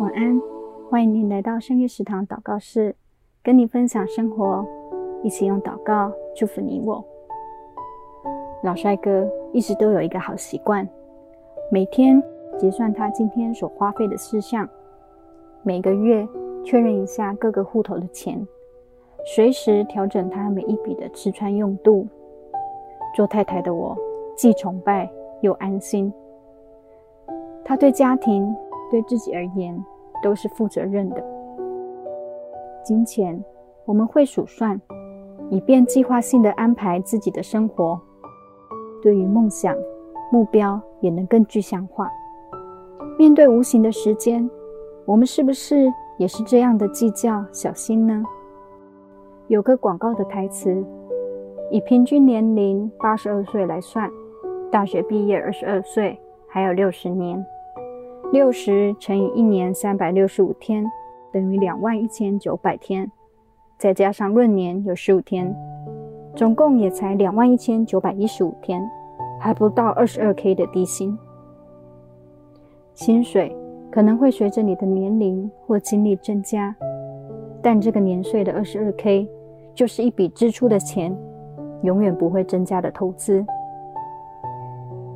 晚安，欢迎您来到深夜食堂祷告室，跟你分享生活，一起用祷告祝福你我。老帅哥一直都有一个好习惯，每天结算他今天所花费的事项，每个月确认一下各个户头的钱，随时调整他每一笔的吃穿用度。做太太的我，既崇拜又安心。他对家庭，对自己而言，都是负责任的。金钱，我们会数算，以便计划性的安排自己的生活。对于梦想、目标，也能更具象化。面对无形的时间，我们是不是也是这样的计较、小心呢？有个广告的台词。以平均年龄八十二岁来算，大学毕业二十二岁，还有六十年。六十乘以一年三百六十五天，等于两万一千九百天，再加上闰年有十五天，总共也才两万一千九百一十五天，还不到二十二 K 的低薪。薪水可能会随着你的年龄或经历增加，但这个年岁的二十二 K 就是一笔支出的钱。永远不会增加的投资，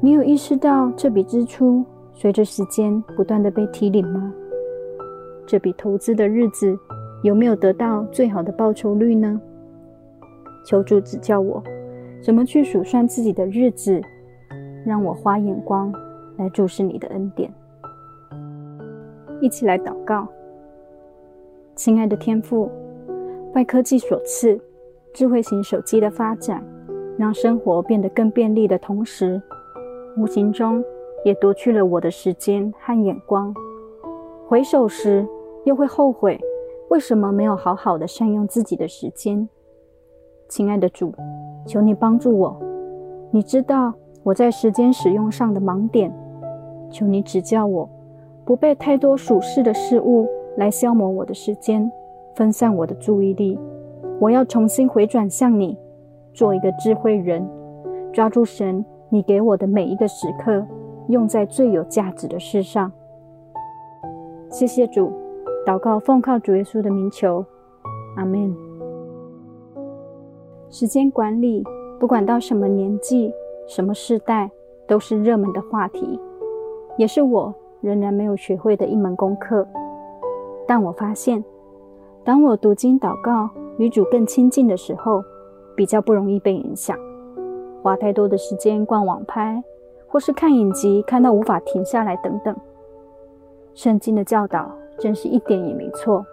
你有意识到这笔支出随着时间不断的被提领吗？这笔投资的日子有没有得到最好的报酬率呢？求主指教我，怎么去数算自己的日子，让我花眼光来注视你的恩典。一起来祷告，亲爱的天父，拜科技所赐。智慧型手机的发展，让生活变得更便利的同时，无形中也夺去了我的时间和眼光。回首时，又会后悔，为什么没有好好的善用自己的时间？亲爱的主，求你帮助我。你知道我在时间使用上的盲点，求你指教我，不被太多属世的事物来消磨我的时间，分散我的注意力。我要重新回转向你，做一个智慧人，抓住神你给我的每一个时刻，用在最有价值的事上。谢谢主，祷告奉靠主耶稣的名求，阿门。时间管理，不管到什么年纪、什么世代，都是热门的话题，也是我仍然没有学会的一门功课。但我发现，当我读经祷告，与主更亲近的时候，比较不容易被影响，花太多的时间逛网拍，或是看影集，看到无法停下来等等。圣经的教导真是一点也没错。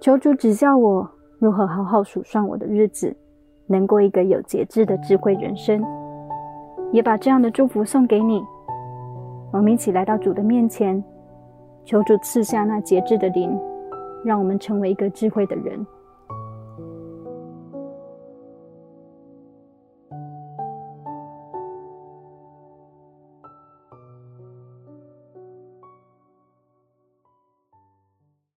求主指教我如何好好数算我的日子，能过一个有节制的智慧人生。也把这样的祝福送给你。我们一起来到主的面前，求主赐下那节制的灵，让我们成为一个智慧的人。